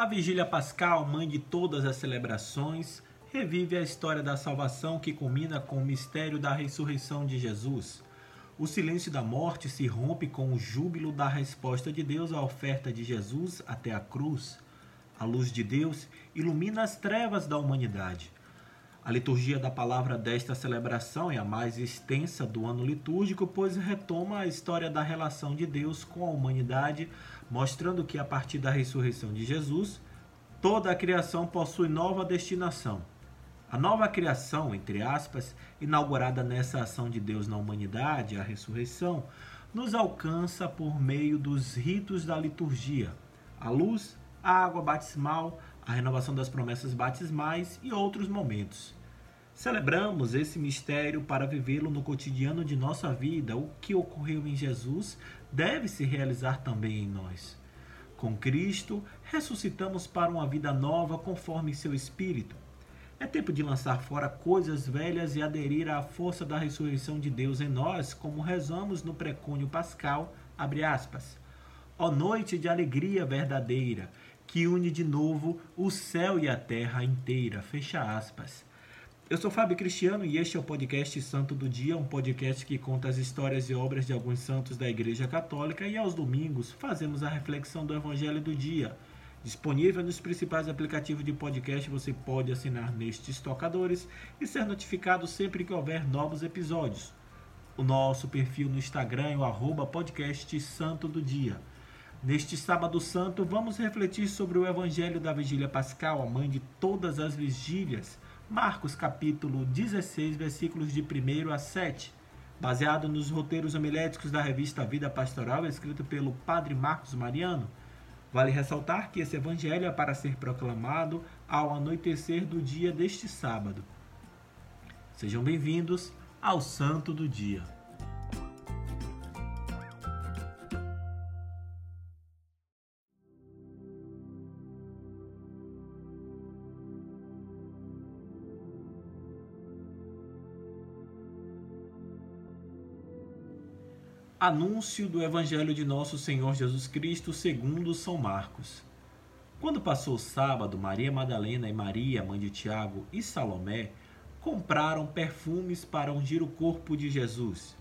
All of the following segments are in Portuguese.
A vigília pascal, mãe de todas as celebrações, revive a história da salvação que culmina com o mistério da ressurreição de Jesus. O silêncio da morte se rompe com o júbilo da resposta de Deus à oferta de Jesus até a cruz. A luz de Deus ilumina as trevas da humanidade. A liturgia da palavra desta celebração é a mais extensa do ano litúrgico, pois retoma a história da relação de Deus com a humanidade, mostrando que a partir da ressurreição de Jesus, toda a criação possui nova destinação. A nova criação, entre aspas, inaugurada nessa ação de Deus na humanidade, a ressurreição, nos alcança por meio dos ritos da liturgia, a luz, a água batismal, a renovação das promessas batismais e outros momentos. Celebramos esse mistério para vivê-lo no cotidiano de nossa vida. O que ocorreu em Jesus deve se realizar também em nós. Com Cristo, ressuscitamos para uma vida nova conforme seu Espírito. É tempo de lançar fora coisas velhas e aderir à força da ressurreição de Deus em nós, como rezamos no precônio pascal, abre aspas. Ó noite de alegria verdadeira, que une de novo o céu e a terra inteira, fecha aspas. Eu sou Fábio Cristiano e este é o podcast Santo do Dia, um podcast que conta as histórias e obras de alguns santos da Igreja Católica e aos domingos fazemos a reflexão do Evangelho do Dia Disponível nos principais aplicativos de podcast, você pode assinar nestes tocadores e ser notificado sempre que houver novos episódios. O nosso perfil no Instagram é o arroba podcast Santo do Dia. Neste sábado santo, vamos refletir sobre o Evangelho da Vigília Pascal, a mãe de todas as vigílias, Marcos capítulo 16, versículos de 1 a 7, baseado nos roteiros homiléticos da revista Vida Pastoral, escrito pelo Padre Marcos Mariano. Vale ressaltar que esse evangelho é para ser proclamado ao anoitecer do dia deste sábado. Sejam bem-vindos ao Santo do Dia. Anúncio do Evangelho de Nosso Senhor Jesus Cristo segundo São Marcos. Quando passou o sábado, Maria Madalena e Maria, mãe de Tiago, e Salomé compraram perfumes para ungir o corpo de Jesus.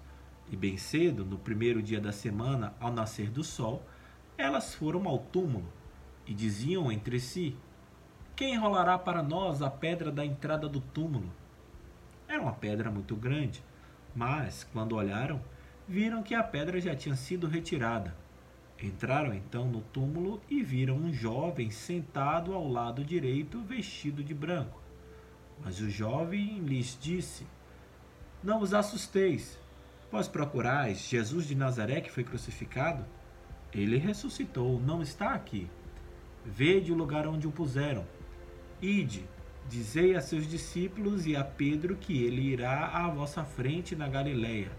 E bem cedo, no primeiro dia da semana, ao nascer do sol, elas foram ao túmulo e diziam entre si: Quem enrolará para nós a pedra da entrada do túmulo? Era uma pedra muito grande, mas, quando olharam, viram que a pedra já tinha sido retirada. Entraram então no túmulo e viram um jovem sentado ao lado direito, vestido de branco. Mas o jovem lhes disse: Não vos assusteis, vós procurais Jesus de Nazaré que foi crucificado? Ele ressuscitou, não está aqui. Vede o lugar onde o puseram. Ide, dizei a seus discípulos e a Pedro que ele irá à vossa frente na Galileia.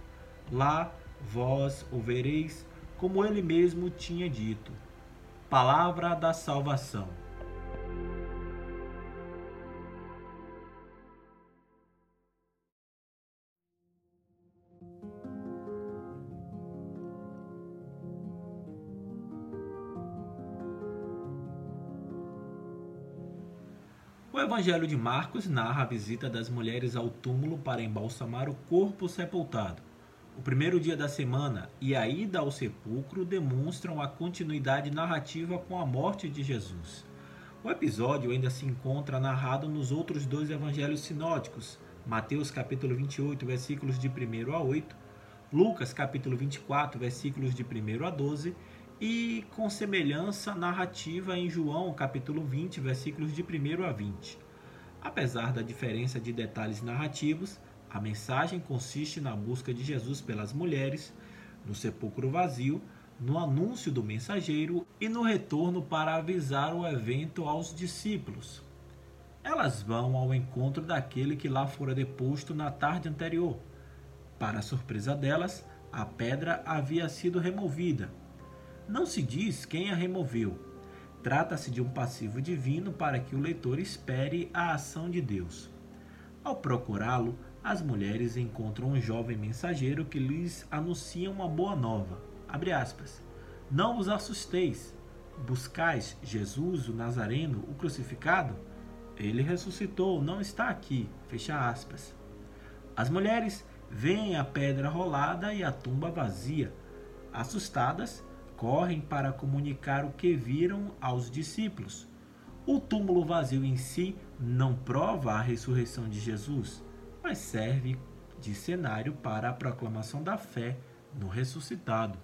Lá vós o vereis, como ele mesmo tinha dito. Palavra da salvação. O Evangelho de Marcos narra a visita das mulheres ao túmulo para embalsamar o corpo sepultado. O primeiro dia da semana e a ida ao sepulcro demonstram a continuidade narrativa com a morte de Jesus. O episódio ainda se encontra narrado nos outros dois evangelhos sinóticos, Mateus capítulo 28, versículos de 1 a 8, Lucas capítulo 24, versículos de 1 a 12 e com semelhança narrativa em João capítulo 20, versículos de 1 a 20. Apesar da diferença de detalhes narrativos, a mensagem consiste na busca de Jesus pelas mulheres, no sepulcro vazio, no anúncio do mensageiro e no retorno para avisar o evento aos discípulos. Elas vão ao encontro daquele que lá fora deposto na tarde anterior. Para surpresa delas, a pedra havia sido removida. Não se diz quem a removeu. Trata-se de um passivo divino para que o leitor espere a ação de Deus. Ao procurá-lo, as mulheres encontram um jovem mensageiro que lhes anuncia uma boa nova. Não vos assusteis, buscais Jesus, o Nazareno, o crucificado? Ele ressuscitou, não está aqui. Fecha aspas. As mulheres veem a pedra rolada e a tumba vazia. Assustadas, correm para comunicar o que viram aos discípulos. O túmulo vazio em si não prova a ressurreição de Jesus, mas serve de cenário para a proclamação da fé no ressuscitado.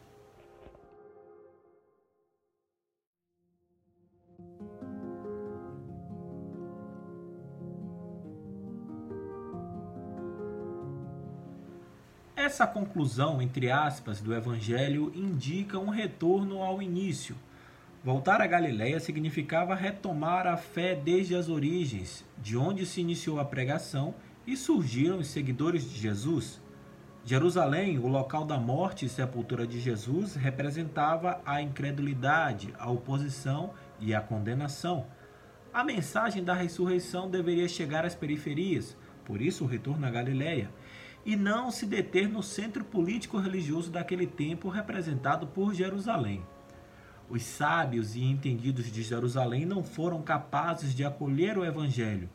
Essa conclusão, entre aspas, do Evangelho indica um retorno ao início. Voltar a Galiléia significava retomar a fé desde as origens, de onde se iniciou a pregação e surgiram os seguidores de Jesus. Jerusalém, o local da morte e sepultura de Jesus, representava a incredulidade, a oposição e a condenação. A mensagem da ressurreição deveria chegar às periferias, por isso o retorno à Galiléia e não se deter no centro político-religioso daquele tempo representado por Jerusalém. Os sábios e entendidos de Jerusalém não foram capazes de acolher o evangelho.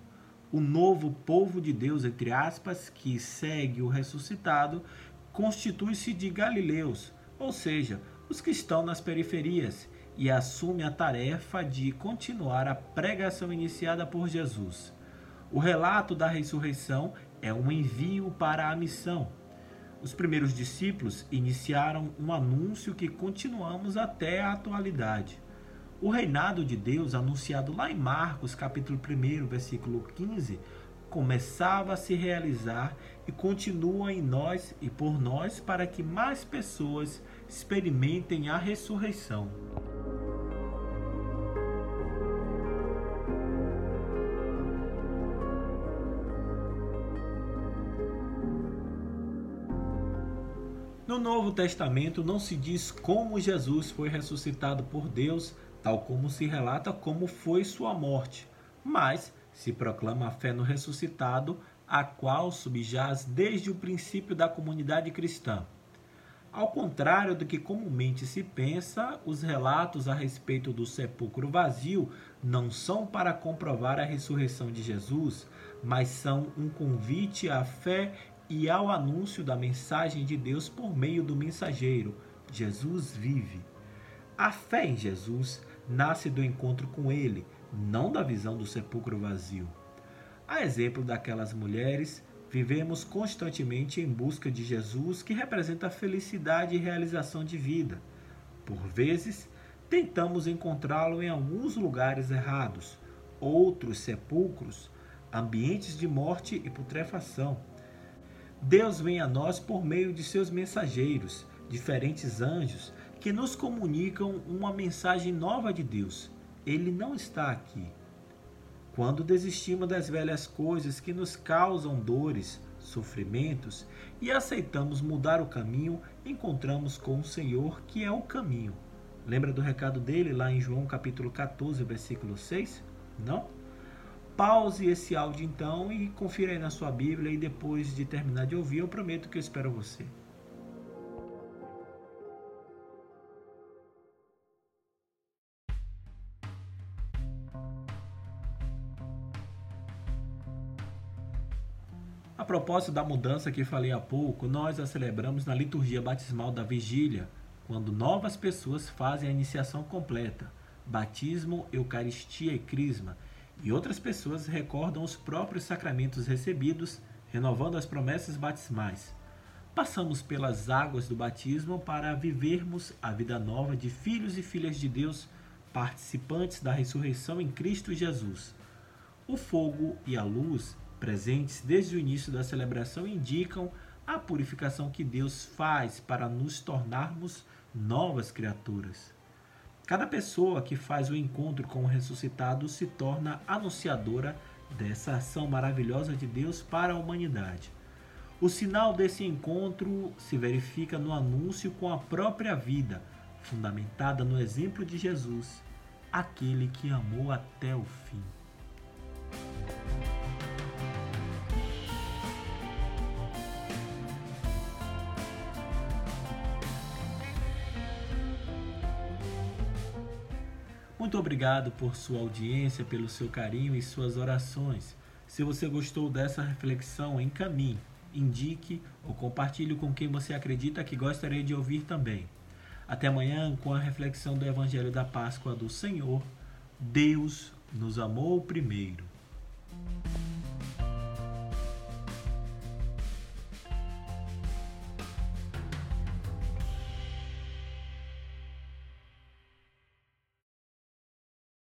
O novo povo de Deus, entre aspas, que segue o ressuscitado, constitui-se de galileus, ou seja, os que estão nas periferias, e assume a tarefa de continuar a pregação iniciada por Jesus. O relato da ressurreição é um envio para a missão. Os primeiros discípulos iniciaram um anúncio que continuamos até a atualidade. O reinado de Deus, anunciado lá em Marcos, capítulo 1, versículo 15, começava a se realizar e continua em nós e por nós para que mais pessoas experimentem a ressurreição. Novo Testamento não se diz como Jesus foi ressuscitado por Deus, tal como se relata como foi sua morte, mas se proclama a fé no ressuscitado, a qual subjaz desde o princípio da comunidade cristã. Ao contrário do que comumente se pensa, os relatos a respeito do sepulcro vazio não são para comprovar a ressurreição de Jesus, mas são um convite à fé e ao anúncio da mensagem de Deus por meio do mensageiro. Jesus vive. A fé em Jesus nasce do encontro com Ele, não da visão do sepulcro vazio. A exemplo daquelas mulheres, vivemos constantemente em busca de Jesus que representa felicidade e realização de vida. Por vezes, tentamos encontrá-lo em alguns lugares errados, outros sepulcros, ambientes de morte e putrefação Deus vem a nós por meio de seus mensageiros, diferentes anjos, que nos comunicam uma mensagem nova de Deus. Ele não está aqui. Quando desistimos das velhas coisas que nos causam dores, sofrimentos e aceitamos mudar o caminho, encontramos com o Senhor que é o caminho. Lembra do recado dele lá em João capítulo 14, versículo 6? Não? Pause esse áudio então e confira aí na sua Bíblia e depois de terminar de ouvir, eu prometo que eu espero você. A propósito da mudança que falei há pouco, nós a celebramos na liturgia batismal da vigília, quando novas pessoas fazem a iniciação completa, batismo, eucaristia e crisma e outras pessoas recordam os próprios sacramentos recebidos, renovando as promessas batismais. Passamos pelas águas do batismo para vivermos a vida nova de filhos e filhas de Deus, participantes da ressurreição em Cristo Jesus. O fogo e a luz, presentes desde o início da celebração, indicam a purificação que Deus faz para nos tornarmos novas criaturas. Cada pessoa que faz o encontro com o ressuscitado se torna anunciadora dessa ação maravilhosa de Deus para a humanidade. O sinal desse encontro se verifica no anúncio com a própria vida, fundamentada no exemplo de Jesus, aquele que amou até o fim. Muito obrigado por sua audiência, pelo seu carinho e suas orações. Se você gostou dessa reflexão, encaminhe, indique ou compartilhe com quem você acredita que gostaria de ouvir também. Até amanhã com a reflexão do Evangelho da Páscoa do Senhor. Deus nos amou primeiro.